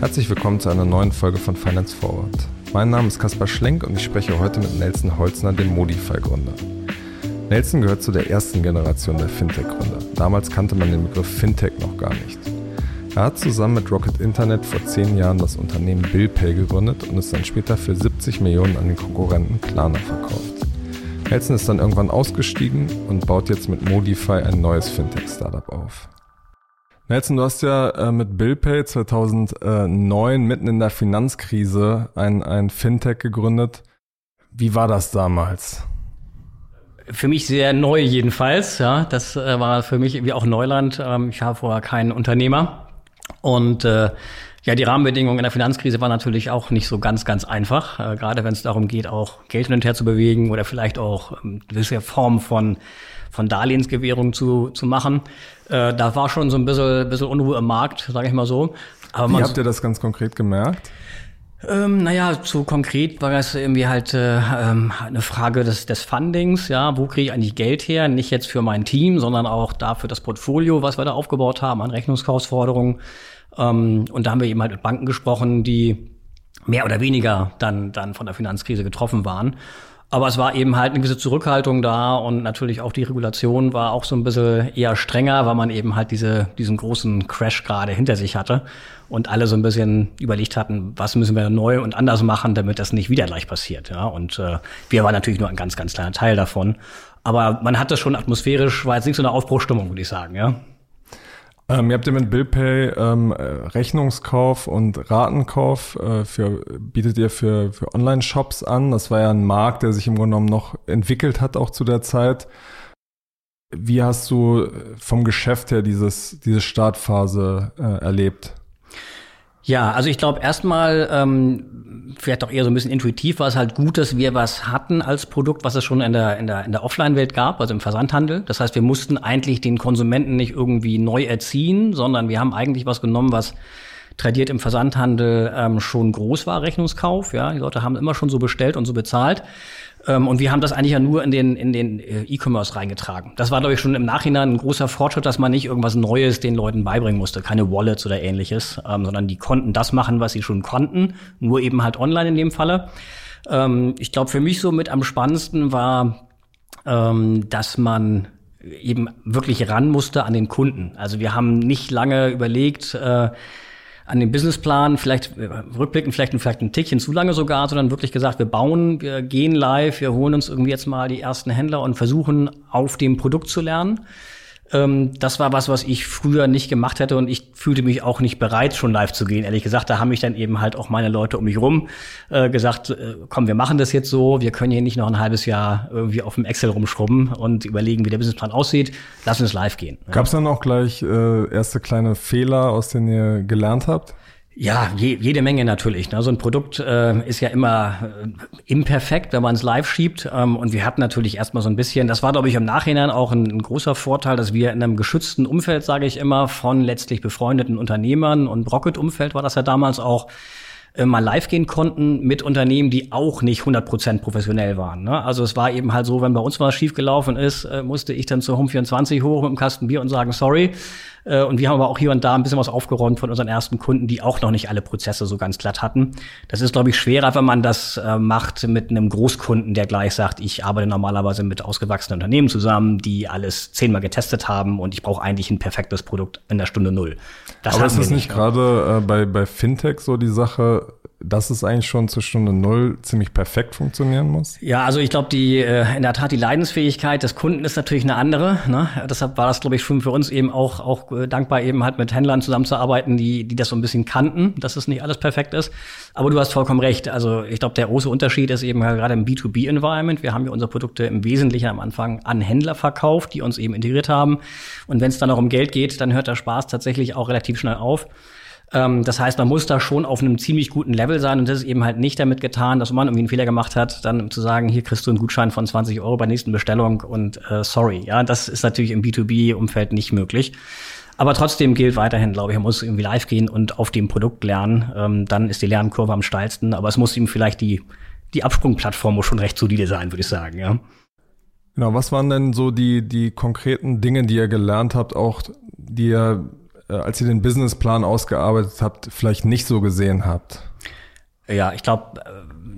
Herzlich willkommen zu einer neuen Folge von Finance Forward. Mein Name ist Kaspar Schlenk und ich spreche heute mit Nelson Holzner, dem Modify-Gründer. Nelson gehört zu der ersten Generation der Fintech-Gründer. Damals kannte man den Begriff Fintech noch gar nicht. Er hat zusammen mit Rocket Internet vor zehn Jahren das Unternehmen BillPay gegründet und ist dann später für 70 Millionen an den Konkurrenten Klarna verkauft. Nelson ist dann irgendwann ausgestiegen und baut jetzt mit Modify ein neues Fintech-Startup auf. Nelson, du hast ja äh, mit BillPay 2009 mitten in der Finanzkrise ein, ein Fintech gegründet. Wie war das damals? Für mich sehr neu jedenfalls. Ja, das äh, war für mich wie auch Neuland. Ähm, ich habe vorher keinen Unternehmer und äh, ja, die Rahmenbedingungen in der Finanzkrise waren natürlich auch nicht so ganz, ganz einfach. Äh, gerade wenn es darum geht, auch Geld hin und her zu bewegen oder vielleicht auch ähm, gewisse Formen von von Darlehensgewährung zu, zu machen. Äh, da war schon so ein bisschen, bisschen Unruhe im Markt, sage ich mal so. Aber Wie habt ihr das ganz konkret gemerkt? Ähm, naja, so konkret war das irgendwie halt äh, ähm, eine Frage des, des Fundings, ja, wo kriege ich eigentlich Geld her? Nicht jetzt für mein Team, sondern auch dafür das Portfolio, was wir da aufgebaut haben an Rechnungskaufsforderungen. Ähm, und da haben wir eben halt mit Banken gesprochen, die mehr oder weniger dann, dann von der Finanzkrise getroffen waren. Aber es war eben halt eine gewisse Zurückhaltung da und natürlich auch die Regulation war auch so ein bisschen eher strenger, weil man eben halt diese, diesen großen Crash gerade hinter sich hatte und alle so ein bisschen überlegt hatten, was müssen wir neu und anders machen, damit das nicht wieder gleich passiert. Ja? Und äh, wir waren natürlich nur ein ganz, ganz kleiner Teil davon. Aber man hatte schon atmosphärisch, war jetzt nicht so eine Aufbruchstimmung, würde ich sagen, ja. Ähm, ihr habt ja mit BillPay ähm, äh, Rechnungskauf und Ratenkauf äh, für, bietet ihr für, für Online-Shops an. Das war ja ein Markt, der sich im Grunde genommen noch entwickelt hat, auch zu der Zeit. Wie hast du vom Geschäft her dieses, diese Startphase äh, erlebt? Ja, also ich glaube erstmal, ähm, vielleicht auch eher so ein bisschen intuitiv war es halt gut, dass wir was hatten als Produkt, was es schon in der, in der, in der Offline-Welt gab, also im Versandhandel. Das heißt, wir mussten eigentlich den Konsumenten nicht irgendwie neu erziehen, sondern wir haben eigentlich was genommen, was tradiert im Versandhandel ähm, schon groß war, Rechnungskauf. Ja, die Leute haben immer schon so bestellt und so bezahlt. Ähm, und wir haben das eigentlich ja nur in den, in den äh, E-Commerce reingetragen. Das war, glaube ich, schon im Nachhinein ein großer Fortschritt, dass man nicht irgendwas Neues den Leuten beibringen musste, keine Wallets oder ähnliches, ähm, sondern die konnten das machen, was sie schon konnten, nur eben halt online in dem Falle. Ähm, ich glaube, für mich so mit am spannendsten war, ähm, dass man eben wirklich ran musste an den Kunden. Also wir haben nicht lange überlegt, äh, an dem Businessplan, vielleicht äh, rückblickend, vielleicht, vielleicht ein Tickchen zu lange sogar, sondern wirklich gesagt, wir bauen, wir gehen live, wir holen uns irgendwie jetzt mal die ersten Händler und versuchen auf dem Produkt zu lernen. Ähm, das war was, was ich früher nicht gemacht hätte und ich fühlte mich auch nicht bereit, schon live zu gehen. Ehrlich gesagt, da haben mich dann eben halt auch meine Leute um mich rum äh, gesagt, äh, komm, wir machen das jetzt so, wir können hier nicht noch ein halbes Jahr irgendwie auf dem Excel rumschrubben und überlegen, wie der Businessplan aussieht. Lass uns live gehen. Gab es dann auch gleich äh, erste kleine Fehler, aus denen ihr gelernt habt? Ja, je, jede Menge natürlich. Ne? So ein Produkt äh, ist ja immer äh, imperfekt, wenn man es live schiebt. Ähm, und wir hatten natürlich erstmal so ein bisschen, das war, glaube ich, im Nachhinein auch ein, ein großer Vorteil, dass wir in einem geschützten Umfeld, sage ich immer, von letztlich befreundeten Unternehmern und Rocket-Umfeld war das ja damals auch, äh, mal live gehen konnten mit Unternehmen, die auch nicht 100% professionell waren. Ne? Also es war eben halt so, wenn bei uns was schief gelaufen ist, äh, musste ich dann zur Home24 hoch mit dem Kasten Bier und sagen, sorry. Äh, und wir haben aber auch hier und da ein bisschen was aufgeräumt von unseren ersten Kunden, die auch noch nicht alle Prozesse so ganz glatt hatten. Das ist, glaube ich, schwerer, wenn man das äh, macht mit einem Großkunden, der gleich sagt, ich arbeite normalerweise mit ausgewachsenen Unternehmen zusammen, die alles zehnmal getestet haben und ich brauche eigentlich ein perfektes Produkt in der Stunde null. Das aber ist das nicht, nicht gerade äh, bei, bei Fintech so die Sache, dass es eigentlich schon zur Stunde Null ziemlich perfekt funktionieren muss? Ja, also ich glaube, die äh, in der Tat die Leidensfähigkeit des Kunden ist natürlich eine andere. Ne? Deshalb war das, glaube ich, schon für uns eben auch, auch äh, dankbar, eben halt mit Händlern zusammenzuarbeiten, die, die das so ein bisschen kannten, dass es nicht alles perfekt ist. Aber du hast vollkommen recht. Also ich glaube, der große Unterschied ist eben halt gerade im B2B-Environment. Wir haben ja unsere Produkte im Wesentlichen am Anfang an Händler verkauft, die uns eben integriert haben. Und wenn es dann noch um Geld geht, dann hört der Spaß tatsächlich auch relativ schnell auf. Ähm, das heißt, man muss da schon auf einem ziemlich guten Level sein und das ist eben halt nicht damit getan, dass man irgendwie einen Fehler gemacht hat, dann zu sagen, hier kriegst du einen Gutschein von 20 Euro bei nächsten Bestellung und äh, sorry. Ja, das ist natürlich im B2B-Umfeld nicht möglich. Aber trotzdem gilt weiterhin, glaube ich, man muss irgendwie live gehen und auf dem Produkt lernen. Ähm, dann ist die Lernkurve am steilsten, aber es muss ihm vielleicht die, die Absprungplattform muss schon recht solide sein, würde ich sagen, ja. Genau, was waren denn so die, die konkreten Dinge, die ihr gelernt habt, auch die ihr, als ihr den Businessplan ausgearbeitet habt, vielleicht nicht so gesehen habt? Ja, ich glaube, äh,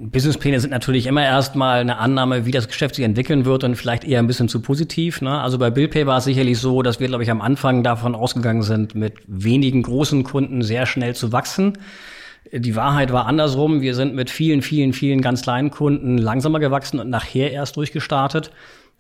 Businesspläne sind natürlich immer erstmal eine Annahme, wie das Geschäft sich entwickeln wird und vielleicht eher ein bisschen zu positiv. Ne? Also bei BillPay war es sicherlich so, dass wir, glaube ich, am Anfang davon ausgegangen sind, mit wenigen großen Kunden sehr schnell zu wachsen. Die Wahrheit war andersrum. Wir sind mit vielen, vielen, vielen ganz kleinen Kunden langsamer gewachsen und nachher erst durchgestartet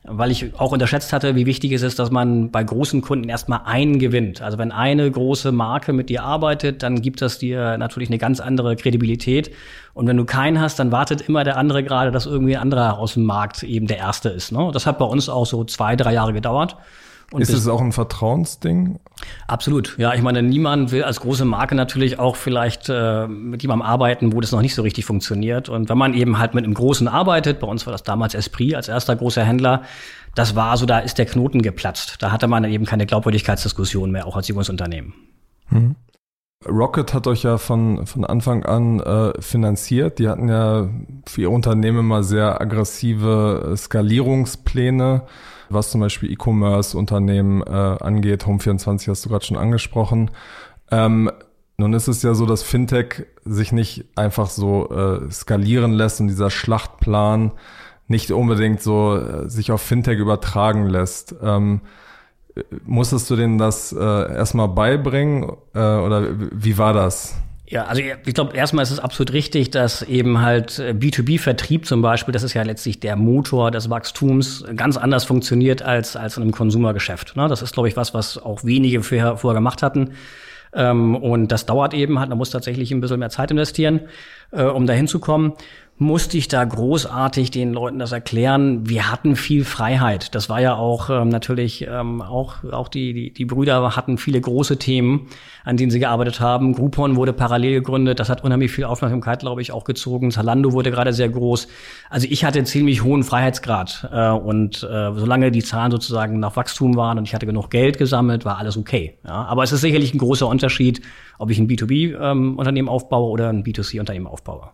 weil ich auch unterschätzt hatte, wie wichtig es ist, dass man bei großen Kunden erstmal einen gewinnt. Also wenn eine große Marke mit dir arbeitet, dann gibt das dir natürlich eine ganz andere Kredibilität. Und wenn du keinen hast, dann wartet immer der andere gerade, dass irgendwie ein anderer aus dem Markt eben der Erste ist. Ne? Das hat bei uns auch so zwei, drei Jahre gedauert. Und ist es auch ein Vertrauensding? Absolut. Ja, ich meine, niemand will als große Marke natürlich auch vielleicht äh, mit jemandem arbeiten, wo das noch nicht so richtig funktioniert. Und wenn man eben halt mit einem Großen arbeitet, bei uns war das damals Esprit als erster großer Händler, das war so, da ist der Knoten geplatzt. Da hatte man eben keine Glaubwürdigkeitsdiskussion mehr, auch als junges Unternehmen. Mhm. Rocket hat euch ja von, von Anfang an äh, finanziert. Die hatten ja für ihr Unternehmen immer sehr aggressive Skalierungspläne was zum Beispiel E-Commerce-Unternehmen äh, angeht. Home24 hast du gerade schon angesprochen. Ähm, nun ist es ja so, dass Fintech sich nicht einfach so äh, skalieren lässt und dieser Schlachtplan nicht unbedingt so äh, sich auf Fintech übertragen lässt. Ähm, musstest du denen das äh, erstmal beibringen äh, oder wie war das? Ja, also ich glaube, erstmal ist es absolut richtig, dass eben halt B2B-Vertrieb zum Beispiel, das ist ja letztlich der Motor des Wachstums, ganz anders funktioniert als, als in einem Konsumergeschäft. Ne? Das ist, glaube ich, was, was auch wenige vorher, vorher gemacht hatten. Ähm, und das dauert eben halt, man muss tatsächlich ein bisschen mehr Zeit investieren, äh, um da hinzukommen musste ich da großartig den Leuten das erklären. Wir hatten viel Freiheit. Das war ja auch ähm, natürlich ähm, auch auch die, die die Brüder hatten viele große Themen, an denen sie gearbeitet haben. Groupon wurde parallel gegründet. Das hat unheimlich viel Aufmerksamkeit, glaube ich, auch gezogen. Zalando wurde gerade sehr groß. Also ich hatte ziemlich hohen Freiheitsgrad äh, und äh, solange die Zahlen sozusagen nach Wachstum waren und ich hatte genug Geld gesammelt, war alles okay. Ja, aber es ist sicherlich ein großer Unterschied, ob ich ein B2B-Unternehmen ähm, aufbaue oder ein B2C-Unternehmen aufbaue.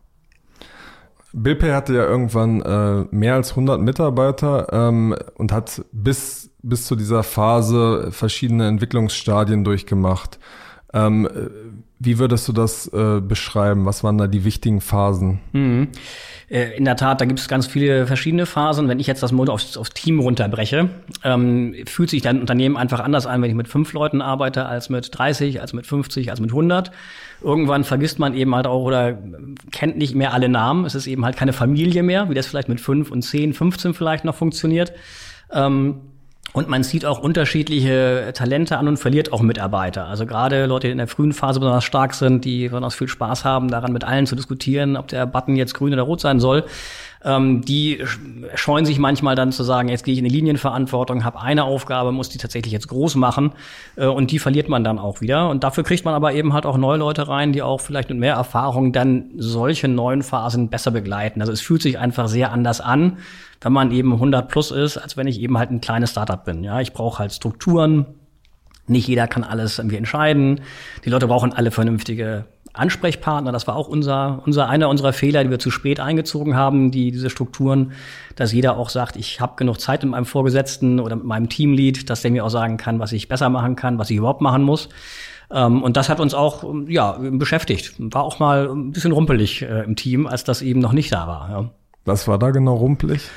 BillPay hatte ja irgendwann äh, mehr als 100 Mitarbeiter ähm, und hat bis, bis zu dieser Phase verschiedene Entwicklungsstadien durchgemacht. Ähm, wie würdest du das äh, beschreiben? Was waren da die wichtigen Phasen? Mhm. Äh, in der Tat, da gibt es ganz viele verschiedene Phasen. Wenn ich jetzt das Mode aufs, aufs Team runterbreche, ähm, fühlt sich dein Unternehmen einfach anders an, wenn ich mit fünf Leuten arbeite, als mit 30, als mit 50, als mit 100. Irgendwann vergisst man eben halt auch oder kennt nicht mehr alle Namen. Es ist eben halt keine Familie mehr, wie das vielleicht mit fünf und zehn, 15 vielleicht noch funktioniert. Ähm, und man sieht auch unterschiedliche Talente an und verliert auch Mitarbeiter. Also gerade Leute, die in der frühen Phase besonders stark sind, die besonders viel Spaß haben, daran mit allen zu diskutieren, ob der Button jetzt grün oder rot sein soll. Ähm, die scheuen sich manchmal dann zu sagen, jetzt gehe ich in die Linienverantwortung, habe eine Aufgabe, muss die tatsächlich jetzt groß machen äh, und die verliert man dann auch wieder. Und dafür kriegt man aber eben halt auch neue Leute rein, die auch vielleicht mit mehr Erfahrung dann solche neuen Phasen besser begleiten. Also es fühlt sich einfach sehr anders an, wenn man eben 100 plus ist, als wenn ich eben halt ein kleines Startup bin. Ja, ich brauche halt Strukturen. Nicht jeder kann alles irgendwie entscheiden. Die Leute brauchen alle vernünftige Ansprechpartner, das war auch unser, unser einer unserer Fehler, die wir zu spät eingezogen haben, die diese Strukturen, dass jeder auch sagt, ich habe genug Zeit mit meinem Vorgesetzten oder mit meinem Teamlead, dass der mir auch sagen kann, was ich besser machen kann, was ich überhaupt machen muss. Ähm, und das hat uns auch ja beschäftigt. War auch mal ein bisschen rumpelig äh, im Team, als das eben noch nicht da war. Was war da genau rumpelig?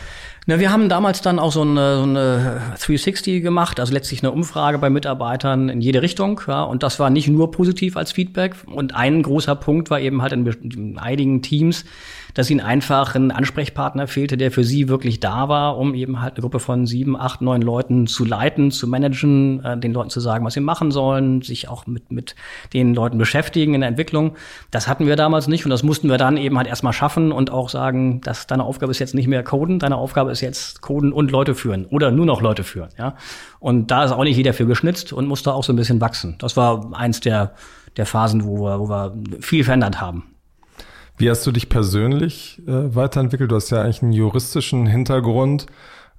Na, wir haben damals dann auch so eine, so eine 360 gemacht, also letztlich eine Umfrage bei Mitarbeitern in jede Richtung. Ja, und das war nicht nur positiv als Feedback. Und ein großer Punkt war eben halt in, in einigen Teams, dass ihnen einfach ein Ansprechpartner fehlte, der für sie wirklich da war, um eben halt eine Gruppe von sieben, acht, neun Leuten zu leiten, zu managen, äh, den Leuten zu sagen, was sie machen sollen, sich auch mit, mit den Leuten beschäftigen in der Entwicklung. Das hatten wir damals nicht und das mussten wir dann eben halt erstmal schaffen und auch sagen, dass deine Aufgabe ist jetzt nicht mehr Coden, deine Aufgabe ist jetzt Coden und Leute führen oder nur noch Leute führen, ja. Und da ist auch nicht jeder für geschnitzt und musste auch so ein bisschen wachsen. Das war eins der, der Phasen, wo wir, wo wir viel verändert haben. Wie hast du dich persönlich äh, weiterentwickelt? Du hast ja eigentlich einen juristischen Hintergrund.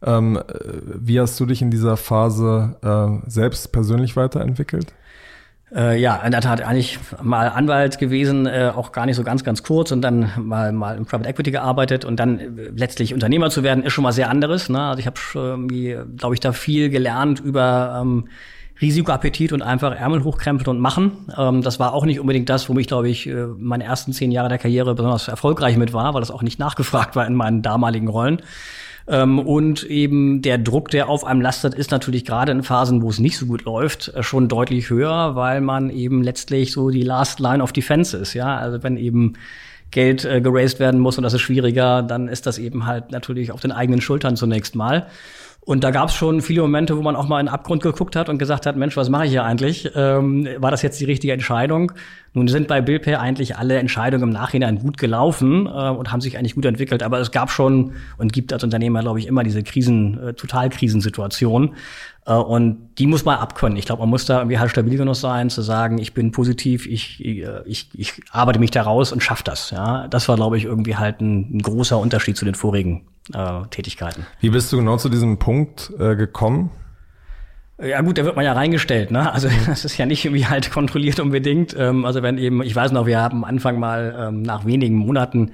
Ähm, wie hast du dich in dieser Phase äh, selbst persönlich weiterentwickelt? Äh, ja, in der Tat eigentlich mal Anwalt gewesen, äh, auch gar nicht so ganz, ganz kurz und dann mal mal im Private Equity gearbeitet und dann äh, letztlich Unternehmer zu werden, ist schon mal sehr anderes. Ne? Also ich habe irgendwie, glaube ich, da viel gelernt über ähm, Risikoappetit und einfach Ärmel hochkrempeln und machen. Ähm, das war auch nicht unbedingt das, womit ich, glaube ich, äh, meine ersten zehn Jahre der Karriere besonders erfolgreich mit war, weil das auch nicht nachgefragt war in meinen damaligen Rollen. Ähm, und eben der Druck, der auf einem lastet, ist natürlich gerade in Phasen, wo es nicht so gut läuft, äh, schon deutlich höher, weil man eben letztlich so die Last Line of Defense ist. Ja, also wenn eben Geld äh, geraced werden muss und das ist schwieriger, dann ist das eben halt natürlich auf den eigenen Schultern zunächst mal. Und da gab es schon viele Momente, wo man auch mal in den Abgrund geguckt hat und gesagt hat, Mensch, was mache ich hier eigentlich? Ähm, war das jetzt die richtige Entscheidung? Nun sind bei Billpay eigentlich alle Entscheidungen im Nachhinein gut gelaufen äh, und haben sich eigentlich gut entwickelt. Aber es gab schon und gibt als Unternehmer, glaube ich, immer diese Krisen, äh, Totalkrisensituation. Äh, und die muss man abkönnen. Ich glaube, man muss da irgendwie halt stabil genug sein, zu sagen, ich bin positiv, ich, äh, ich, ich arbeite mich da raus und schaffe das. Ja, das war, glaube ich, irgendwie halt ein, ein großer Unterschied zu den vorigen äh, Tätigkeiten. Wie bist du genau zu diesem Punkt äh, gekommen? Ja gut, da wird man ja reingestellt, ne? Also das ist ja nicht irgendwie halt kontrolliert unbedingt. Ähm, also wenn eben, ich weiß noch, wir haben am Anfang mal ähm, nach wenigen Monaten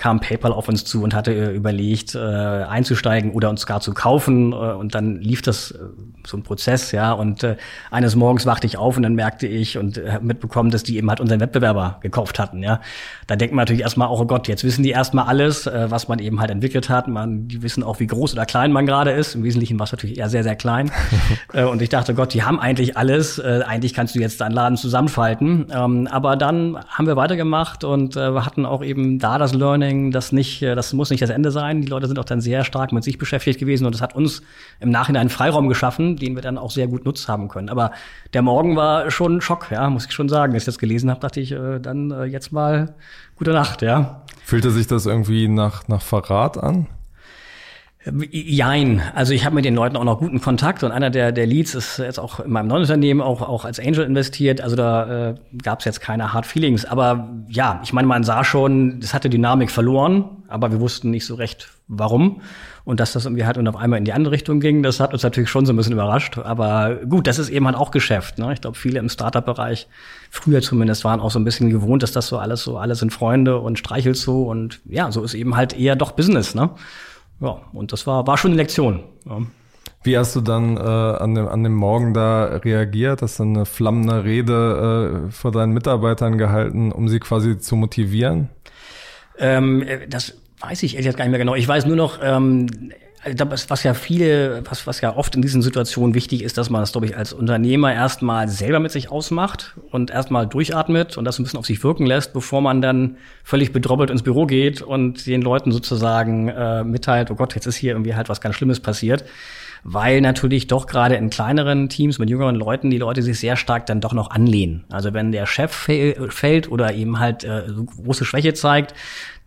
kam PayPal auf uns zu und hatte äh, überlegt, äh, einzusteigen oder uns gar zu kaufen. Äh, und dann lief das äh, so ein Prozess, ja. Und äh, eines Morgens wachte ich auf und dann merkte ich und äh, mitbekommen, dass die eben halt unseren Wettbewerber gekauft hatten, ja. Da denkt man natürlich erstmal, oh Gott, jetzt wissen die erstmal alles, äh, was man eben halt entwickelt hat. Man, die wissen auch, wie groß oder klein man gerade ist. Im Wesentlichen war es natürlich eher sehr, sehr klein. äh, und ich dachte, Gott, die haben eigentlich alles. Äh, eigentlich kannst du jetzt deinen Laden zusammenfalten. Ähm, aber dann haben wir weitergemacht und äh, wir hatten auch eben da das Learning, Learning, das nicht, äh, das muss nicht das Ende sein. Die Leute sind auch dann sehr stark mit sich beschäftigt gewesen und das hat uns im Nachhinein einen Freiraum geschaffen, den wir dann auch sehr gut nutzt haben können. Aber der Morgen war schon ein Schock, ja, muss ich schon sagen. Als ich das gelesen habe, dachte ich, äh, dann äh, jetzt mal gute Nacht, ja. Fühlte sich das irgendwie nach, nach Verrat an? Jein. Also ich habe mit den Leuten auch noch guten Kontakt und einer der, der Leads ist jetzt auch in meinem neuen Unternehmen auch, auch als Angel investiert. Also da äh, gab es jetzt keine Hard Feelings. Aber ja, ich meine, man sah schon, es hatte Dynamik verloren, aber wir wussten nicht so recht, warum. Und dass das irgendwie halt und auf einmal in die andere Richtung ging, das hat uns natürlich schon so ein bisschen überrascht. Aber gut, das ist eben halt auch Geschäft. Ne? Ich glaube, viele im Startup-Bereich, früher zumindest, waren auch so ein bisschen gewohnt, dass das so alles so, alles sind Freunde und streichelt so. Und ja, so ist eben halt eher doch Business. Ne? Ja, und das war, war schon eine Lektion. Ja. Wie hast du dann äh, an, dem, an dem Morgen da reagiert? Hast du eine flammende Rede äh, vor deinen Mitarbeitern gehalten, um sie quasi zu motivieren? Ähm, das weiß ich ehrlich gar nicht mehr genau. Ich weiß nur noch, ähm, was ja viele, was, was ja oft in diesen Situationen wichtig ist, dass man das, glaube ich, als Unternehmer erstmal selber mit sich ausmacht und erstmal durchatmet und das ein bisschen auf sich wirken lässt, bevor man dann völlig bedroppelt ins Büro geht und den Leuten sozusagen äh, mitteilt, oh Gott, jetzt ist hier irgendwie halt was ganz Schlimmes passiert weil natürlich doch gerade in kleineren Teams mit jüngeren Leuten die Leute sich sehr stark dann doch noch anlehnen. Also wenn der Chef fällt oder eben halt äh, große Schwäche zeigt,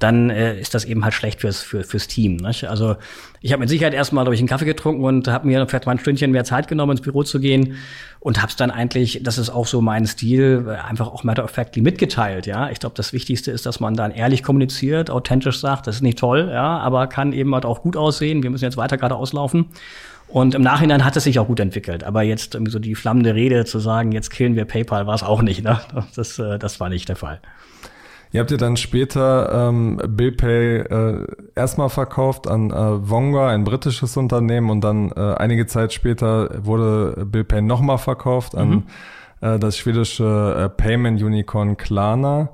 dann äh, ist das eben halt schlecht fürs, für, fürs Team. Nicht? Also ich habe mit Sicherheit erstmal, glaube ich, einen Kaffee getrunken und habe mir vielleicht mal ein Stündchen mehr Zeit genommen, ins Büro zu gehen und habe es dann eigentlich, das ist auch so mein Stil, einfach auch matter of factly mitgeteilt. Ja, Ich glaube, das Wichtigste ist, dass man dann ehrlich kommuniziert, authentisch sagt, das ist nicht toll, ja, aber kann eben halt auch gut aussehen. Wir müssen jetzt weiter gerade auslaufen. Und im Nachhinein hat es sich auch gut entwickelt. Aber jetzt irgendwie so die flammende Rede zu sagen, jetzt killen wir PayPal, war es auch nicht. Ne? Das, äh, das war nicht der Fall. Ihr habt ja dann später ähm, BillPay äh, erstmal verkauft an äh, Vonga, ein britisches Unternehmen, und dann äh, einige Zeit später wurde BillPay nochmal verkauft an mhm. äh, das schwedische äh, Payment Unicorn Klarna.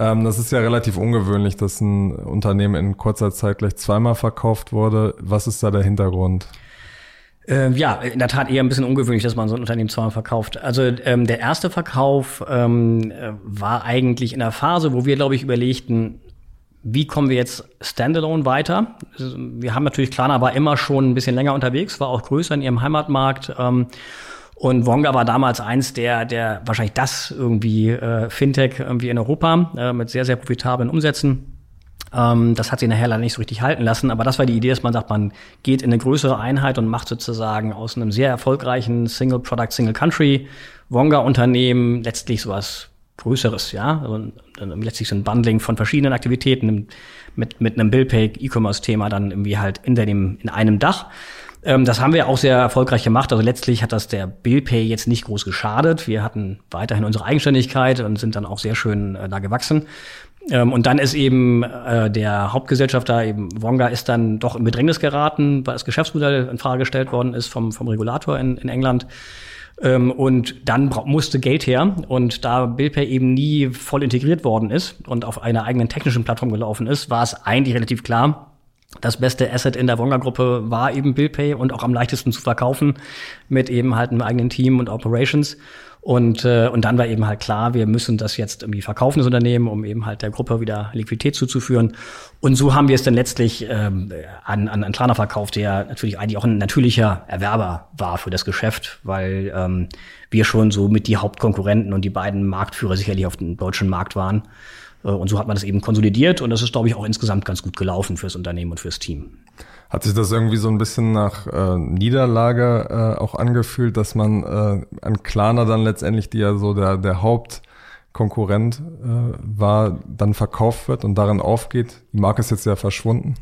Ähm, das ist ja relativ ungewöhnlich, dass ein Unternehmen in kurzer Zeit gleich zweimal verkauft wurde. Was ist da der Hintergrund? Äh, ja, in der Tat eher ein bisschen ungewöhnlich, dass man so ein Unternehmen zweimal verkauft. Also ähm, der erste Verkauf ähm, äh, war eigentlich in der Phase, wo wir, glaube ich, überlegten, wie kommen wir jetzt standalone weiter? Wir haben natürlich Klarna war immer schon ein bisschen länger unterwegs, war auch größer in ihrem Heimatmarkt. Ähm, und Wonga war damals eins der, der wahrscheinlich das irgendwie äh, Fintech irgendwie in Europa äh, mit sehr, sehr profitablen Umsätzen. Ähm, das hat sie nachher leider nicht so richtig halten lassen, aber das war die Idee, dass man sagt, man geht in eine größere Einheit und macht sozusagen aus einem sehr erfolgreichen Single Product, Single Country Wonga-Unternehmen letztlich sowas Größeres, ja, also letztlich so ein Bundling von verschiedenen Aktivitäten mit, mit einem Billpay E-Commerce-Thema dann irgendwie halt in, dem, in einem Dach. Ähm, das haben wir auch sehr erfolgreich gemacht. Also letztlich hat das der Billpay jetzt nicht groß geschadet. Wir hatten weiterhin unsere Eigenständigkeit und sind dann auch sehr schön äh, da gewachsen. Ähm, und dann ist eben äh, der Hauptgesellschafter, eben Wonga, ist dann doch in Bedrängnis geraten, weil das Geschäftsmodell in Frage gestellt worden ist vom, vom Regulator in, in England. Ähm, und dann musste Geld her. Und da BillPay eben nie voll integriert worden ist und auf einer eigenen technischen Plattform gelaufen ist, war es eigentlich relativ klar, das beste Asset in der Wonga-Gruppe war eben BillPay und auch am leichtesten zu verkaufen mit eben halt einem eigenen Team und Operations. Und, äh, und dann war eben halt klar, wir müssen das jetzt irgendwie verkaufen, das Unternehmen, um eben halt der Gruppe wieder Liquidität zuzuführen. Und so haben wir es dann letztlich ähm, an, an, an Klarna verkauft, der natürlich eigentlich auch ein natürlicher Erwerber war für das Geschäft, weil ähm, wir schon so mit die Hauptkonkurrenten und die beiden Marktführer sicherlich auf dem deutschen Markt waren. Äh, und so hat man das eben konsolidiert und das ist, glaube ich, auch insgesamt ganz gut gelaufen fürs Unternehmen und fürs Team. Hat sich das irgendwie so ein bisschen nach äh, Niederlage äh, auch angefühlt, dass man äh, an Klarna dann letztendlich, die ja so der, der Hauptkonkurrent äh, war, dann verkauft wird und darin aufgeht? Die Marke ist jetzt ja verschwunden.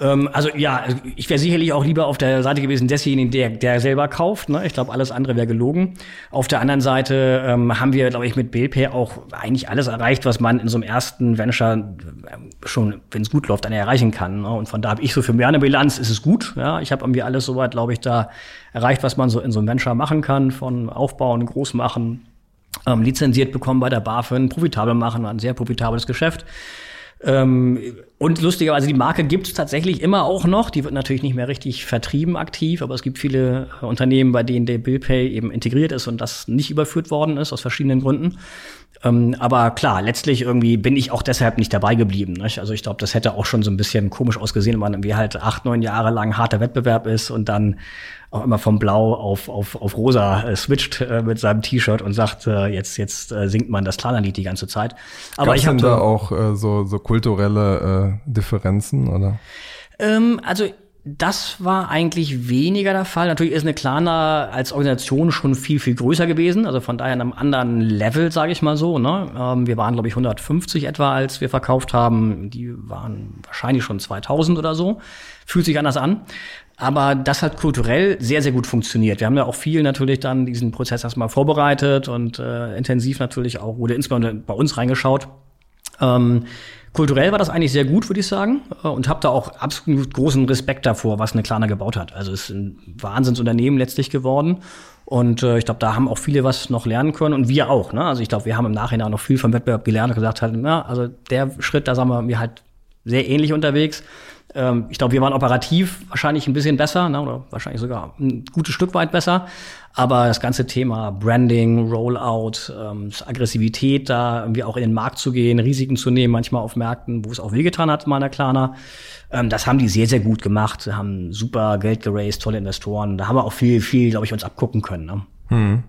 Ähm, also ja, ich wäre sicherlich auch lieber auf der Seite gewesen desjenigen, der, der selber kauft. Ne? Ich glaube, alles andere wäre gelogen. Auf der anderen Seite ähm, haben wir, glaube ich, mit BillPay auch eigentlich alles erreicht, was man in so einem ersten Venture äh, schon, wenn es gut läuft, dann erreichen kann. Ne? Und von da habe ich so für mir eine Bilanz, ist es gut. Ja, ich habe irgendwie alles soweit, glaube ich, da erreicht, was man so in so einem Venture machen kann, von aufbauen, groß machen, ähm, lizenziert bekommen bei der BaFin, profitabel machen, war ein sehr profitables Geschäft. Ähm, und lustigerweise, die Marke gibt es tatsächlich immer auch noch. Die wird natürlich nicht mehr richtig vertrieben aktiv, aber es gibt viele äh, Unternehmen, bei denen der BillPay eben integriert ist und das nicht überführt worden ist, aus verschiedenen Gründen. Ähm, aber klar, letztlich irgendwie bin ich auch deshalb nicht dabei geblieben. Nicht? Also ich glaube, das hätte auch schon so ein bisschen komisch ausgesehen, wenn man irgendwie halt acht, neun Jahre lang harter Wettbewerb ist und dann auch immer vom Blau auf, auf, auf Rosa äh, switcht äh, mit seinem T-Shirt und sagt, äh, jetzt, jetzt äh, singt man das Klarna-Lied die ganze Zeit. Aber Gab's ich habe da auch äh, so, so kulturelle äh, Differenzen, oder? Ähm, also das war eigentlich weniger der Fall. Natürlich ist eine Klarna als Organisation schon viel, viel größer gewesen. Also von daher in einem anderen Level, sage ich mal so. Ne? Ähm, wir waren, glaube ich, 150 etwa, als wir verkauft haben. Die waren wahrscheinlich schon 2000 oder so. Fühlt sich anders an. Aber das hat kulturell sehr, sehr gut funktioniert. Wir haben ja auch viel natürlich dann diesen Prozess erstmal vorbereitet und äh, intensiv natürlich auch, wurde insbesondere bei uns reingeschaut. Ähm, kulturell war das eigentlich sehr gut, würde ich sagen, äh, und habe da auch absolut großen Respekt davor, was eine Klarna gebaut hat. Also es ist ein Wahnsinnsunternehmen letztlich geworden. Und äh, ich glaube, da haben auch viele was noch lernen können und wir auch. Ne? Also ich glaube, wir haben im Nachhinein noch viel vom Wettbewerb gelernt und gesagt halt, na, also der Schritt, da sagen wir, wir halt sehr ähnlich unterwegs. Ähm, ich glaube, wir waren operativ wahrscheinlich ein bisschen besser, ne, oder wahrscheinlich sogar ein gutes Stück weit besser. Aber das ganze Thema Branding, Rollout, ähm, Aggressivität, da irgendwie auch in den Markt zu gehen, Risiken zu nehmen, manchmal auf Märkten, wo es auch wehgetan hat, meiner Klarna. Ähm, das haben die sehr, sehr gut gemacht. Sie haben super Geld geraced, tolle Investoren. Da haben wir auch viel, viel, glaube ich, uns abgucken können. Ne? Hm.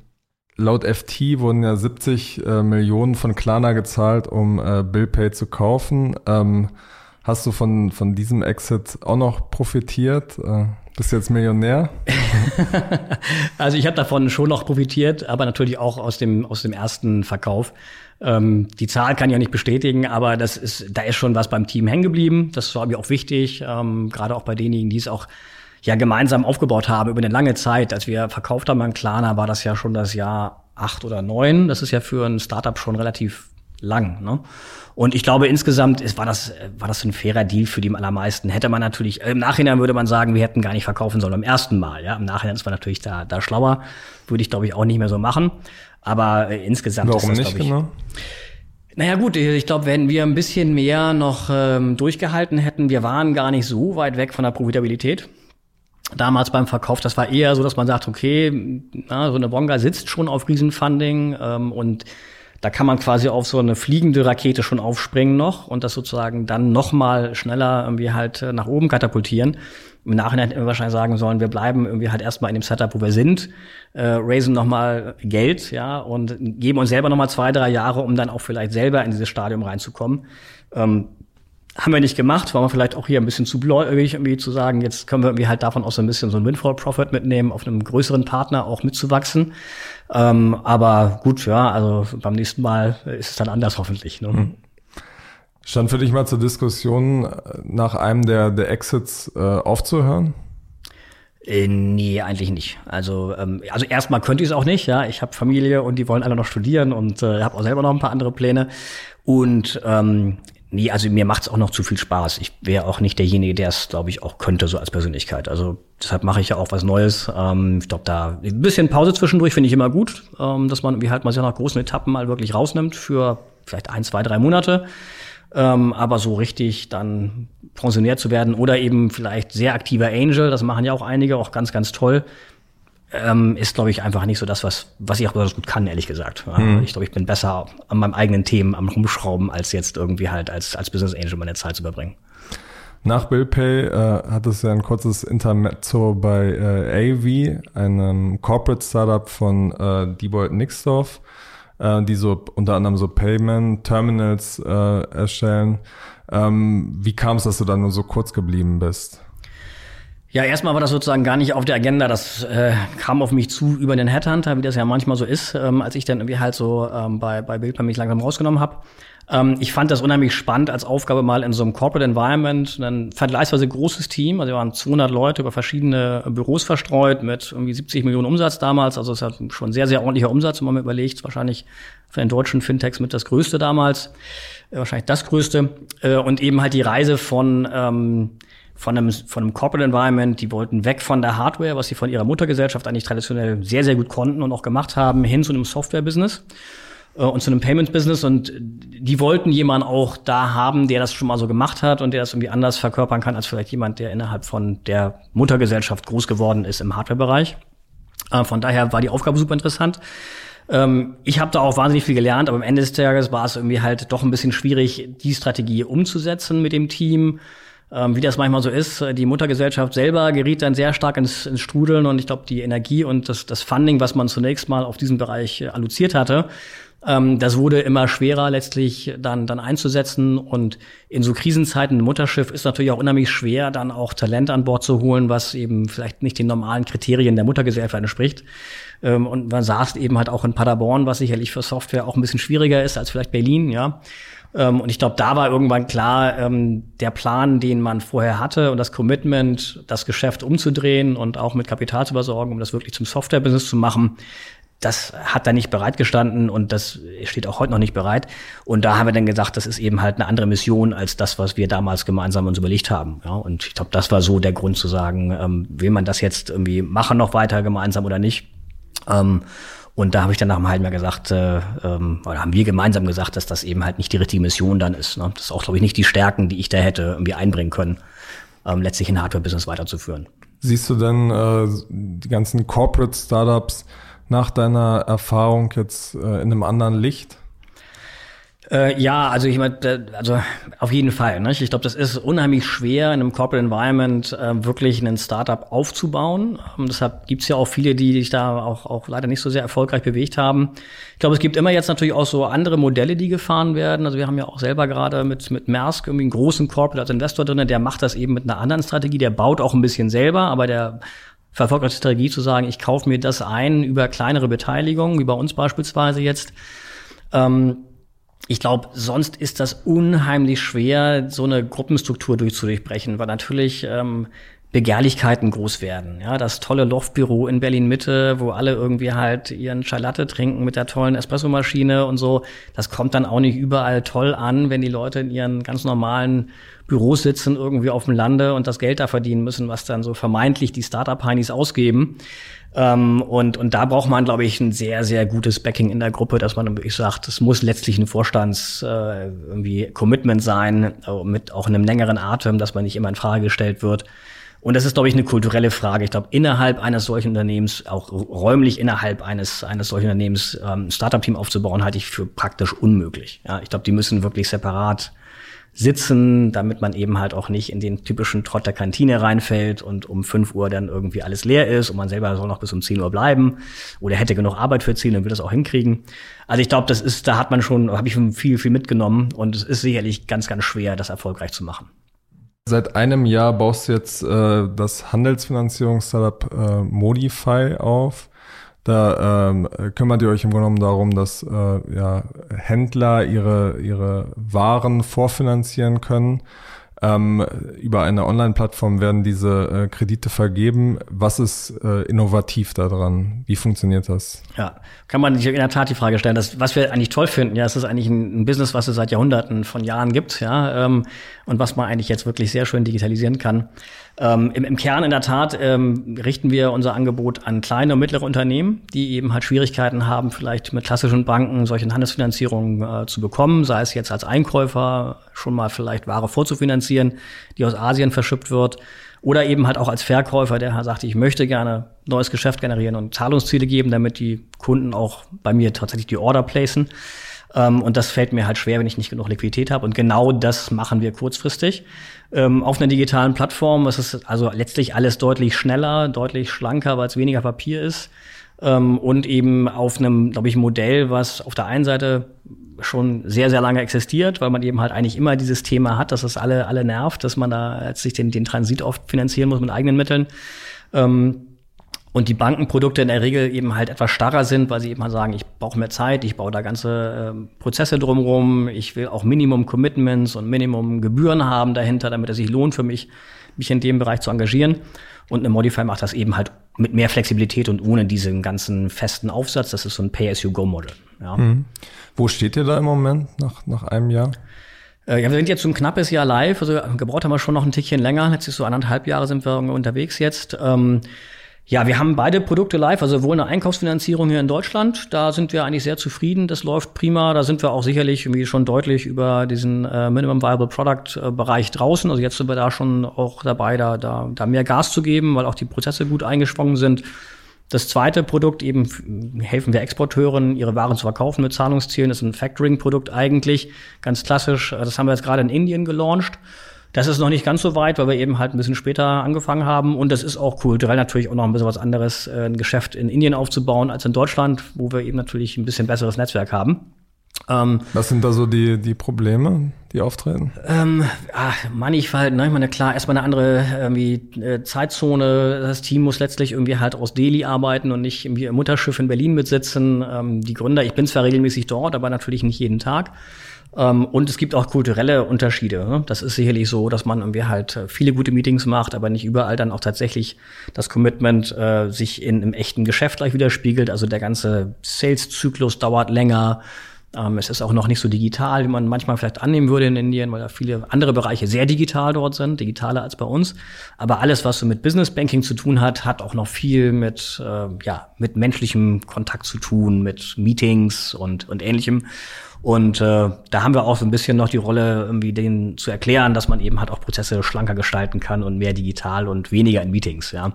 Laut FT wurden ja 70 äh, Millionen von Klarna gezahlt, um äh, BillPay zu kaufen. Ähm, Hast du von, von diesem Exit auch noch profitiert? Äh, bist du jetzt Millionär? also ich habe davon schon noch profitiert, aber natürlich auch aus dem, aus dem ersten Verkauf. Ähm, die Zahl kann ich ja nicht bestätigen, aber das ist, da ist schon was beim Team hängen geblieben. Das war mir auch wichtig, ähm, gerade auch bei denjenigen, die es auch ja gemeinsam aufgebaut haben über eine lange Zeit. Als wir verkauft haben an Klarna, war das ja schon das Jahr acht oder neun. Das ist ja für ein Startup schon relativ lang. Ne? Und ich glaube, insgesamt ist, war, das, war das ein fairer Deal für die allermeisten. Hätte man natürlich, im Nachhinein würde man sagen, wir hätten gar nicht verkaufen sollen beim ersten Mal. Ja? Im Nachhinein ist man natürlich da, da schlauer. Würde ich, glaube ich, auch nicht mehr so machen. Aber äh, insgesamt Warum ist das, nicht, ich, genau? Naja gut, ich glaube, wenn wir ein bisschen mehr noch ähm, durchgehalten hätten, wir waren gar nicht so weit weg von der Profitabilität. Damals beim Verkauf, das war eher so, dass man sagt, okay, na, so eine Bonga sitzt schon auf Riesenfunding ähm, und da kann man quasi auf so eine fliegende Rakete schon aufspringen noch und das sozusagen dann noch mal schneller irgendwie halt äh, nach oben katapultieren. Im Nachhinein hätten wir wahrscheinlich sagen sollen, wir bleiben irgendwie halt erstmal in dem Setup, wo wir sind, äh, raisen nochmal Geld, ja, und geben uns selber nochmal zwei, drei Jahre, um dann auch vielleicht selber in dieses Stadium reinzukommen. Ähm, haben wir nicht gemacht, war wir vielleicht auch hier ein bisschen zu bläugig, irgendwie zu sagen, jetzt können wir irgendwie halt davon auch so ein bisschen so ein Windfall-Profit mitnehmen, auf einem größeren Partner auch mitzuwachsen. Ähm, aber gut, ja, also beim nächsten Mal ist es dann anders hoffentlich. Ne? Hm. Stand für dich mal zur Diskussion, nach einem der, der Exits äh, aufzuhören? Äh, nee, eigentlich nicht. Also, ähm, also erstmal könnte ich es auch nicht, ja. Ich habe Familie und die wollen alle noch studieren und äh, habe auch selber noch ein paar andere Pläne. Und ähm, nee, also mir macht's auch noch zu viel Spaß. Ich wäre auch nicht derjenige, der es, glaube ich, auch könnte, so als Persönlichkeit. Also deshalb mache ich ja auch was Neues. Ähm, ich glaube, da ein bisschen Pause zwischendurch finde ich immer gut, ähm, dass man wie halt mal sich nach großen Etappen mal wirklich rausnimmt für vielleicht ein, zwei, drei Monate. Ähm, aber so richtig dann pensioniert zu werden oder eben vielleicht sehr aktiver Angel, das machen ja auch einige, auch ganz, ganz toll, ähm, ist, glaube ich, einfach nicht so das, was, was ich auch besonders gut kann, ehrlich gesagt. Mhm. Ich glaube, ich bin besser an meinem eigenen Themen am Rumschrauben, als jetzt irgendwie halt als, als Business Angel meine Zeit zu verbringen. Nach BillPay äh, hat es ja ein kurzes Intermezzo bei äh, AV, einem Corporate Startup von äh, Diebold Nixdorf äh, die so unter anderem so Payment Terminals äh, erstellen. Ähm, wie kam es, dass du dann nur so kurz geblieben bist? Ja, erstmal war das sozusagen gar nicht auf der Agenda. Das äh, kam auf mich zu über den Headhunter, wie das ja manchmal so ist, ähm, als ich dann irgendwie halt so ähm, bei, bei Bild bei mich langsam rausgenommen habe. Ähm, ich fand das unheimlich spannend als Aufgabe mal in so einem Corporate Environment, ein vergleichsweise großes Team, also wir waren 200 Leute über verschiedene Büros verstreut mit irgendwie 70 Millionen Umsatz damals, also es hat schon sehr, sehr ordentlicher Umsatz, wenn man mir überlegt, wahrscheinlich für den deutschen Fintechs mit das größte damals, äh, wahrscheinlich das größte äh, und eben halt die Reise von ähm, von einem, von einem Corporate Environment, die wollten weg von der Hardware, was sie von ihrer Muttergesellschaft eigentlich traditionell sehr, sehr gut konnten und auch gemacht haben, hin zu einem Software-Business äh, und zu einem Payment-Business. Und die wollten jemanden auch da haben, der das schon mal so gemacht hat und der das irgendwie anders verkörpern kann, als vielleicht jemand, der innerhalb von der Muttergesellschaft groß geworden ist im Hardware-Bereich. Äh, von daher war die Aufgabe super interessant. Ähm, ich habe da auch wahnsinnig viel gelernt, aber am Ende des Tages war es irgendwie halt doch ein bisschen schwierig, die Strategie umzusetzen mit dem Team. Ähm, wie das manchmal so ist, die Muttergesellschaft selber geriet dann sehr stark ins, ins Strudeln und ich glaube, die Energie und das, das Funding, was man zunächst mal auf diesem Bereich äh, alloziert hatte, ähm, das wurde immer schwerer letztlich dann, dann einzusetzen. Und in so Krisenzeiten, ein Mutterschiff ist natürlich auch unheimlich schwer, dann auch Talent an Bord zu holen, was eben vielleicht nicht den normalen Kriterien der Muttergesellschaft entspricht. Ähm, und man saß eben halt auch in Paderborn, was sicherlich für Software auch ein bisschen schwieriger ist als vielleicht Berlin, ja. Ähm, und ich glaube, da war irgendwann klar, ähm, der Plan, den man vorher hatte und das Commitment, das Geschäft umzudrehen und auch mit Kapital zu versorgen, um das wirklich zum Software-Business zu machen, das hat da nicht bereitgestanden und das steht auch heute noch nicht bereit. Und da haben wir dann gesagt, das ist eben halt eine andere Mission als das, was wir damals gemeinsam uns überlegt haben. Ja, und ich glaube, das war so der Grund zu sagen, ähm, will man das jetzt irgendwie machen noch weiter gemeinsam oder nicht? Ähm, und da habe ich dann nach einem halben Jahr gesagt, äh, ähm, oder haben wir gemeinsam gesagt, dass das eben halt nicht die richtige Mission dann ist. Ne? Das ist auch, glaube ich, nicht die Stärken, die ich da hätte irgendwie einbringen können, ähm, letztlich ein Hardware-Business weiterzuführen. Siehst du denn äh, die ganzen Corporate Startups nach deiner Erfahrung jetzt äh, in einem anderen Licht? Äh, ja, also ich meine, also auf jeden Fall. Ne? Ich glaube, das ist unheimlich schwer, in einem Corporate Environment äh, wirklich einen Startup aufzubauen. Ähm, deshalb gibt's ja auch viele, die sich da auch, auch leider nicht so sehr erfolgreich bewegt haben. Ich glaube, es gibt immer jetzt natürlich auch so andere Modelle, die gefahren werden. Also wir haben ja auch selber gerade mit, mit Maersk irgendwie einen großen Corporate als Investor drin, der macht das eben mit einer anderen Strategie, der baut auch ein bisschen selber, aber der verfolgt die Strategie zu sagen, ich kaufe mir das ein über kleinere Beteiligungen, wie bei uns beispielsweise jetzt. Ähm, ich glaube, sonst ist das unheimlich schwer, so eine Gruppenstruktur durchzudurchbrechen, weil natürlich ähm, Begehrlichkeiten groß werden. Ja, das tolle Loftbüro in Berlin Mitte, wo alle irgendwie halt ihren Chai Latte trinken mit der tollen Espressomaschine und so. Das kommt dann auch nicht überall toll an, wenn die Leute in ihren ganz normalen Büros sitzen, irgendwie auf dem Lande und das Geld da verdienen müssen, was dann so vermeintlich die Startup-Heinis ausgeben. Ähm, und, und da braucht man, glaube ich, ein sehr, sehr gutes Backing in der Gruppe, dass man wirklich sagt, es muss letztlich ein Vorstands äh, irgendwie Commitment sein, äh, mit auch einem längeren Atem, dass man nicht immer in Frage gestellt wird. Und das ist, glaube ich, eine kulturelle Frage. Ich glaube, innerhalb eines solchen Unternehmens, auch räumlich innerhalb eines, eines solchen Unternehmens, ähm, ein Startup-Team aufzubauen, halte ich für praktisch unmöglich. Ja, ich glaube, die müssen wirklich separat sitzen, damit man eben halt auch nicht in den typischen Trott der Kantine reinfällt und um 5 Uhr dann irgendwie alles leer ist und man selber soll noch bis um 10 Uhr bleiben oder hätte genug Arbeit für 10 und will das auch hinkriegen. Also ich glaube, das ist, da hat man schon, habe ich schon viel, viel mitgenommen und es ist sicherlich ganz, ganz schwer, das erfolgreich zu machen. Seit einem Jahr baust du jetzt äh, das Handelsfinanzierungsstartup äh, Modify auf. Da ähm, kümmert ihr euch im Grunde genommen darum, dass äh, ja, Händler ihre, ihre Waren vorfinanzieren können. Ähm, über eine Online-Plattform werden diese äh, Kredite vergeben. Was ist äh, innovativ daran? Wie funktioniert das? Ja, kann man sich in der Tat die Frage stellen. Das, was wir eigentlich toll finden, ja, es ist eigentlich ein, ein Business, was es seit Jahrhunderten von Jahren gibt, ja, ähm, und was man eigentlich jetzt wirklich sehr schön digitalisieren kann. Ähm, im, Im Kern in der Tat ähm, richten wir unser Angebot an kleine und mittlere Unternehmen, die eben halt Schwierigkeiten haben, vielleicht mit klassischen Banken solche Handelsfinanzierungen äh, zu bekommen, sei es jetzt als Einkäufer schon mal vielleicht Ware vorzufinanzieren, die aus Asien verschippt wird, oder eben halt auch als Verkäufer, der sagt, ich möchte gerne neues Geschäft generieren und Zahlungsziele geben, damit die Kunden auch bei mir tatsächlich die Order placen. Ähm, und das fällt mir halt schwer, wenn ich nicht genug Liquidität habe. Und genau das machen wir kurzfristig ähm, auf einer digitalen Plattform. Es ist also letztlich alles deutlich schneller, deutlich schlanker, weil es weniger Papier ist. Ähm, und eben auf einem, glaube ich, Modell, was auf der einen Seite schon sehr, sehr lange existiert, weil man eben halt eigentlich immer dieses Thema hat, dass es alle, alle nervt, dass man da sich den, den Transit oft finanzieren muss mit eigenen Mitteln. Ähm, und die Bankenprodukte in der Regel eben halt etwas starrer sind, weil sie eben halt sagen, ich brauche mehr Zeit, ich baue da ganze äh, Prozesse drumherum, ich will auch Minimum Commitments und Minimum Gebühren haben dahinter, damit es sich lohnt für mich, mich in dem Bereich zu engagieren. Und eine Modify macht das eben halt mit mehr Flexibilität und ohne diesen ganzen festen Aufsatz. Das ist so ein Pay-as-you-go-Model. Ja. Mhm. Wo steht ihr da im Moment nach, nach einem Jahr? Äh, ja, wir sind jetzt so ein knappes Jahr live. Also gebraucht haben wir schon noch ein Tickchen länger. Letztlich so anderthalb Jahre sind wir unterwegs jetzt. Ähm, ja, wir haben beide Produkte live, also sowohl eine Einkaufsfinanzierung hier in Deutschland, da sind wir eigentlich sehr zufrieden, das läuft prima, da sind wir auch sicherlich irgendwie schon deutlich über diesen äh, Minimum Viable Product äh, Bereich draußen, also jetzt sind wir da schon auch dabei, da, da, da mehr Gas zu geben, weil auch die Prozesse gut eingeschwungen sind. Das zweite Produkt eben helfen wir Exporteuren, ihre Waren zu verkaufen mit Zahlungszielen, das ist ein Factoring-Produkt eigentlich, ganz klassisch, das haben wir jetzt gerade in Indien gelauncht. Das ist noch nicht ganz so weit, weil wir eben halt ein bisschen später angefangen haben. Und das ist auch kulturell natürlich auch noch ein bisschen was anderes, äh, ein Geschäft in Indien aufzubauen als in Deutschland, wo wir eben natürlich ein bisschen besseres Netzwerk haben. Ähm, was sind da so die, die Probleme, die auftreten? Ähm, ach, Mannigfalt, ne? Ich meine, klar, erstmal eine andere irgendwie, äh, Zeitzone. Das Team muss letztlich irgendwie halt aus Delhi arbeiten und nicht irgendwie im Mutterschiff in Berlin mitsitzen. Ähm, die Gründer, ich bin zwar regelmäßig dort, aber natürlich nicht jeden Tag. Ähm, und es gibt auch kulturelle Unterschiede. Ne? Das ist sicherlich so, dass man irgendwie halt äh, viele gute Meetings macht, aber nicht überall dann auch tatsächlich das Commitment äh, sich in einem echten Geschäft gleich widerspiegelt. Also der ganze Sales-Zyklus dauert länger. Ähm, es ist auch noch nicht so digital, wie man manchmal vielleicht annehmen würde in Indien, weil da viele andere Bereiche sehr digital dort sind, digitaler als bei uns. Aber alles, was so mit Business Banking zu tun hat, hat auch noch viel mit, äh, ja, mit menschlichem Kontakt zu tun, mit Meetings und, und ähnlichem. Und äh, da haben wir auch so ein bisschen noch die Rolle, irgendwie denen zu erklären, dass man eben halt auch Prozesse schlanker gestalten kann und mehr digital und weniger in Meetings, ja.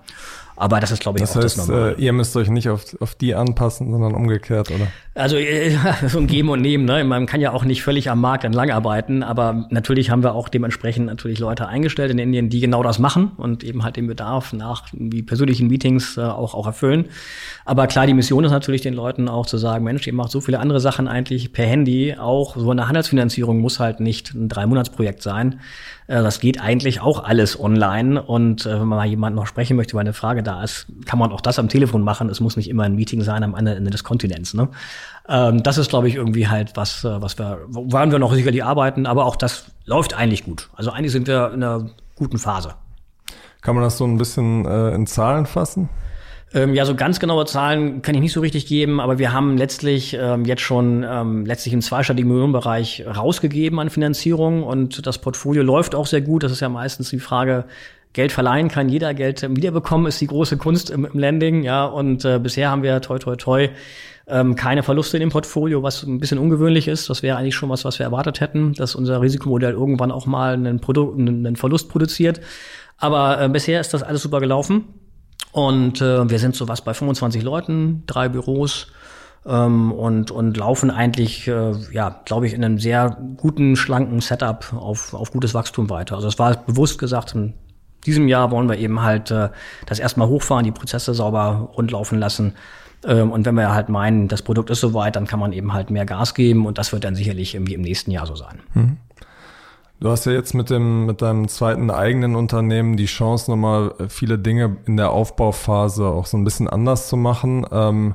Aber das ist, glaube ich, das auch heißt, das Normale. Äh, ihr müsst euch nicht auf, auf die anpassen, sondern umgekehrt, oder? Also äh, so ein Geben und Nehmen. Ne? Man kann ja auch nicht völlig am Markt entlang arbeiten, aber natürlich haben wir auch dementsprechend natürlich Leute eingestellt in Indien, die genau das machen und eben halt den Bedarf nach wie persönlichen Meetings äh, auch, auch erfüllen. Aber klar, die Mission ist natürlich den Leuten auch zu sagen, Mensch, ihr macht so viele andere Sachen eigentlich per Handy. Auch so eine Handelsfinanzierung muss halt nicht ein Drei-Monats-Projekt sein. Äh, das geht eigentlich auch alles online. Und äh, wenn man mal jemanden noch sprechen möchte, weil eine Frage da ist, kann man auch das am Telefon machen. Es muss nicht immer ein Meeting sein am anderen Ende des Kontinents. Ne? Ähm, das ist, glaube ich, irgendwie halt was, äh, was wir, woran wir noch sicherlich arbeiten, aber auch das läuft eigentlich gut. Also eigentlich sind wir in einer guten Phase. Kann man das so ein bisschen äh, in Zahlen fassen? Ähm, ja, so ganz genaue Zahlen kann ich nicht so richtig geben, aber wir haben letztlich ähm, jetzt schon ähm, letztlich im zweistelligen Millionenbereich rausgegeben an Finanzierung und das Portfolio läuft auch sehr gut. Das ist ja meistens die Frage, Geld verleihen kann jeder, Geld wiederbekommen ist die große Kunst im, im Landing, ja. Und äh, bisher haben wir toi toi toi ähm, keine Verluste in dem Portfolio, was ein bisschen ungewöhnlich ist. Das wäre eigentlich schon was, was wir erwartet hätten, dass unser Risikomodell irgendwann auch mal einen, Produ einen Verlust produziert. Aber äh, bisher ist das alles super gelaufen. Und äh, wir sind so was bei 25 Leuten, drei Büros ähm, und, und laufen eigentlich, äh, ja, glaube ich, in einem sehr guten, schlanken Setup auf, auf gutes Wachstum weiter. Also es war bewusst gesagt, in diesem Jahr wollen wir eben halt äh, das erstmal hochfahren, die Prozesse sauber rundlaufen lassen. Ähm, und wenn wir halt meinen, das Produkt ist soweit, dann kann man eben halt mehr Gas geben und das wird dann sicherlich irgendwie im nächsten Jahr so sein. Mhm. Du hast ja jetzt mit dem, mit deinem zweiten eigenen Unternehmen die Chance, nochmal äh, viele Dinge in der Aufbauphase auch so ein bisschen anders zu machen. Ähm,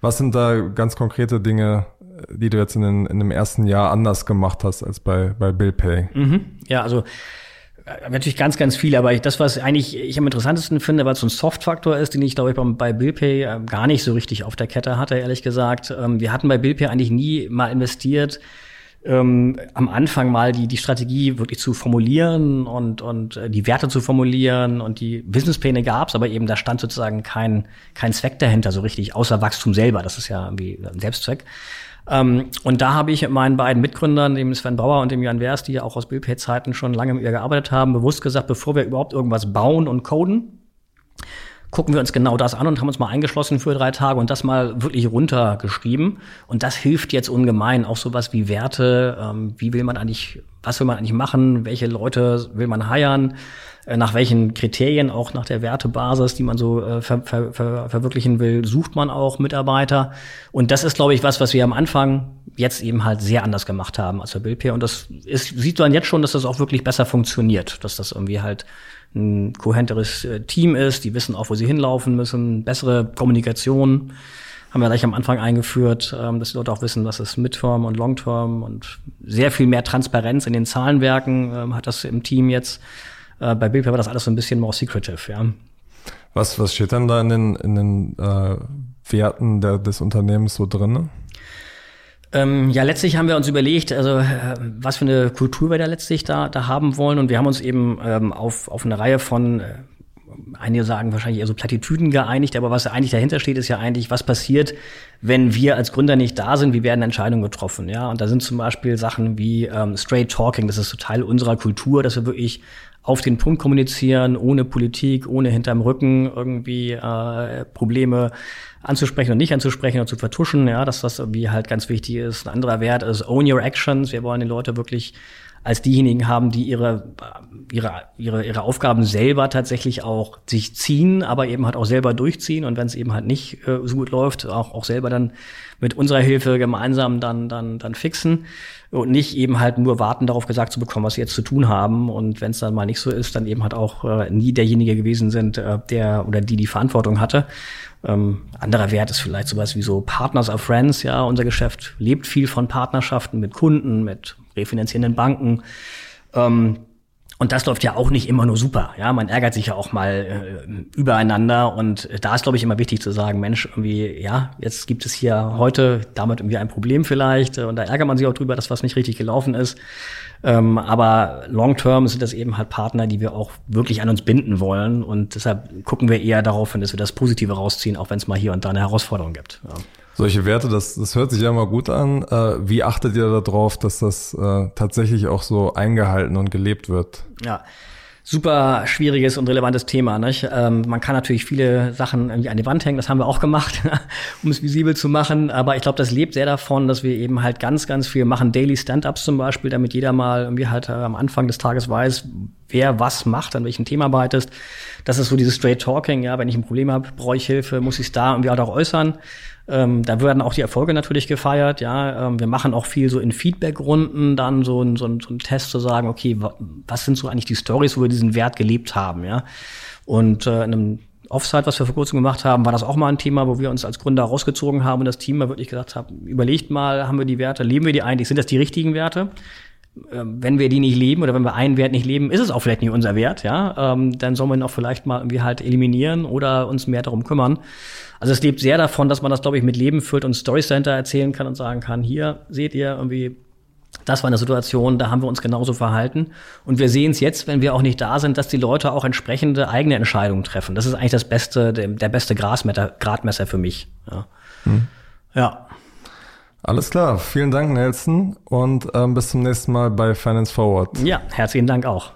was sind da ganz konkrete Dinge, die du jetzt in, den, in dem ersten Jahr anders gemacht hast als bei, bei BillPay? Mhm. Ja, also Äh, natürlich ganz, ganz viel, aber ich, das, was eigentlich ich am interessantesten finde, weil es so ein Soft-Faktor ist, den ich, glaube ich, bei, BillPay äh, gar nicht so richtig auf der Kette hatte, ehrlich gesagt. Ähm, wir hatten bei BillPay eigentlich nie mal investiert, ähm, am Anfang mal die, die Strategie wirklich zu formulieren und, und äh, die Werte zu formulieren und die Businesspläne gab's, aber eben da stand sozusagen kein, kein Zweck dahinter so richtig, außer Wachstum selber. Das ist ja irgendwie ein Selbstzweck. Ähm, und da habe ich meinen beiden Mitgründern, dem Sven Bauer und dem Jan Wers, die ja auch aus Billpay-Zeiten schon lange mit ihr gearbeitet haben, bewusst gesagt, bevor wir überhaupt irgendwas bauen und coden, gucken wir uns genau das an und haben uns mal eingeschlossen für drei Tage und das mal wirklich runtergeschrieben. Und das hilft jetzt ungemein. Auch sowas wie Werte, ähm, wie will man eigentlich, was will man eigentlich machen, welche Leute will man heiern, äh, nach welchen Kriterien, auch nach der Wertebasis, die man so äh, ver, ver, ver, verwirklichen will, sucht man auch Mitarbeiter. Und das ist, glaube ich, was, was wir am Anfang jetzt eben halt sehr anders gemacht haben als der Bildpair. Und das ist, sieht man jetzt schon, dass das auch wirklich besser funktioniert, dass das irgendwie halt ein kohenteres äh, Team ist, die wissen auch, wo sie hinlaufen müssen, bessere Kommunikation haben wir gleich am Anfang eingeführt, ähm, dass die Leute auch wissen, was ist Midterm und Longterm und sehr viel mehr Transparenz in den Zahlenwerken ähm, hat das im Team jetzt. Äh, bei Billpaper war das alles so ein bisschen more secretive, ja. Was, was steht dann da in den, in den äh, Werten der, des Unternehmens so drin? Ähm, ja, letztlich haben wir uns überlegt, also äh, was für eine Kultur wir da letztlich da, da haben wollen. Und wir haben uns eben ähm, auf, auf eine Reihe von, äh, einige sagen wahrscheinlich eher so Plattitüden geeinigt, aber was eigentlich dahinter steht, ist ja eigentlich, was passiert, wenn wir als Gründer nicht da sind, wie werden Entscheidungen getroffen. Ja, und da sind zum Beispiel Sachen wie ähm, Straight Talking, das ist so Teil unserer Kultur, dass wir wirklich auf den Punkt kommunizieren, ohne Politik, ohne hinterm Rücken irgendwie äh, Probleme anzusprechen und nicht anzusprechen oder zu vertuschen, ja, dass das irgendwie halt ganz wichtig ist. Ein anderer Wert ist Own Your Actions. Wir wollen die Leute wirklich als diejenigen haben, die ihre, ihre, ihre, ihre Aufgaben selber tatsächlich auch sich ziehen, aber eben halt auch selber durchziehen. Und wenn es eben halt nicht äh, so gut läuft, auch, auch selber dann mit unserer Hilfe gemeinsam dann, dann, dann fixen und nicht eben halt nur warten darauf gesagt zu bekommen, was sie jetzt zu tun haben. Und wenn es dann mal nicht so ist, dann eben halt auch äh, nie derjenige gewesen sind, äh, der oder die die Verantwortung hatte. Ähm, anderer Wert ist vielleicht sowas wie so Partners of Friends, ja, unser Geschäft lebt viel von Partnerschaften mit Kunden, mit refinanzierenden Banken. Ähm, und das läuft ja auch nicht immer nur super. Ja, man ärgert sich ja auch mal äh, übereinander. Und da ist, glaube ich, immer wichtig zu sagen, Mensch, irgendwie, ja, jetzt gibt es hier heute damit irgendwie ein Problem vielleicht. Und da ärgert man sich auch drüber, dass was nicht richtig gelaufen ist. Ähm, aber long term sind das eben halt Partner, die wir auch wirklich an uns binden wollen. Und deshalb gucken wir eher darauf hin, dass wir das Positive rausziehen, auch wenn es mal hier und da eine Herausforderung gibt. Ja. Solche Werte, das, das hört sich ja mal gut an. Äh, wie achtet ihr darauf, dass das äh, tatsächlich auch so eingehalten und gelebt wird? Ja, super schwieriges und relevantes Thema. Nicht? Ähm, man kann natürlich viele Sachen irgendwie an die Wand hängen, das haben wir auch gemacht, um es visibel zu machen. Aber ich glaube, das lebt sehr davon, dass wir eben halt ganz, ganz viel machen. Daily Stand-ups zum Beispiel, damit jeder mal irgendwie halt äh, am Anfang des Tages weiß, wer was macht, an welchem Thema arbeitest. Das ist so dieses Straight Talking, ja, wenn ich ein Problem habe, brauche ich Hilfe, muss ich es da irgendwie halt auch äußern. Ähm, da werden auch die Erfolge natürlich gefeiert, ja. Ähm, wir machen auch viel so in Feedback-Runden dann so, ein, so, so ein Test zu sagen, okay, was sind so eigentlich die Stories, wo wir diesen Wert gelebt haben, ja. Und äh, in einem Offsite, was wir vor kurzem gemacht haben, war das auch mal ein Thema, wo wir uns als Gründer rausgezogen haben und das Team mal wirklich gesagt haben, überlegt mal, haben wir die Werte, leben wir die eigentlich, sind das die richtigen Werte? Ähm, wenn wir die nicht leben oder wenn wir einen Wert nicht leben, ist es auch vielleicht nicht unser Wert, ja, ähm, dann sollen wir ihn auch vielleicht mal irgendwie halt eliminieren oder uns mehr darum kümmern. Also es lebt sehr davon, dass man das, glaube ich, mit Leben füllt und Story Center erzählen kann und sagen kann, hier seht ihr irgendwie, das war eine Situation, da haben wir uns genauso verhalten. Und wir sehen es jetzt, wenn wir auch nicht da sind, dass die Leute auch entsprechende eigene Entscheidungen treffen. Das ist eigentlich das beste, der, der beste Grasmetter, Gradmesser für mich. Ja. Hm. ja. Alles klar, vielen Dank, Nelson, und ähm, bis zum nächsten Mal bei Finance Forward. Ja, herzlichen Dank auch.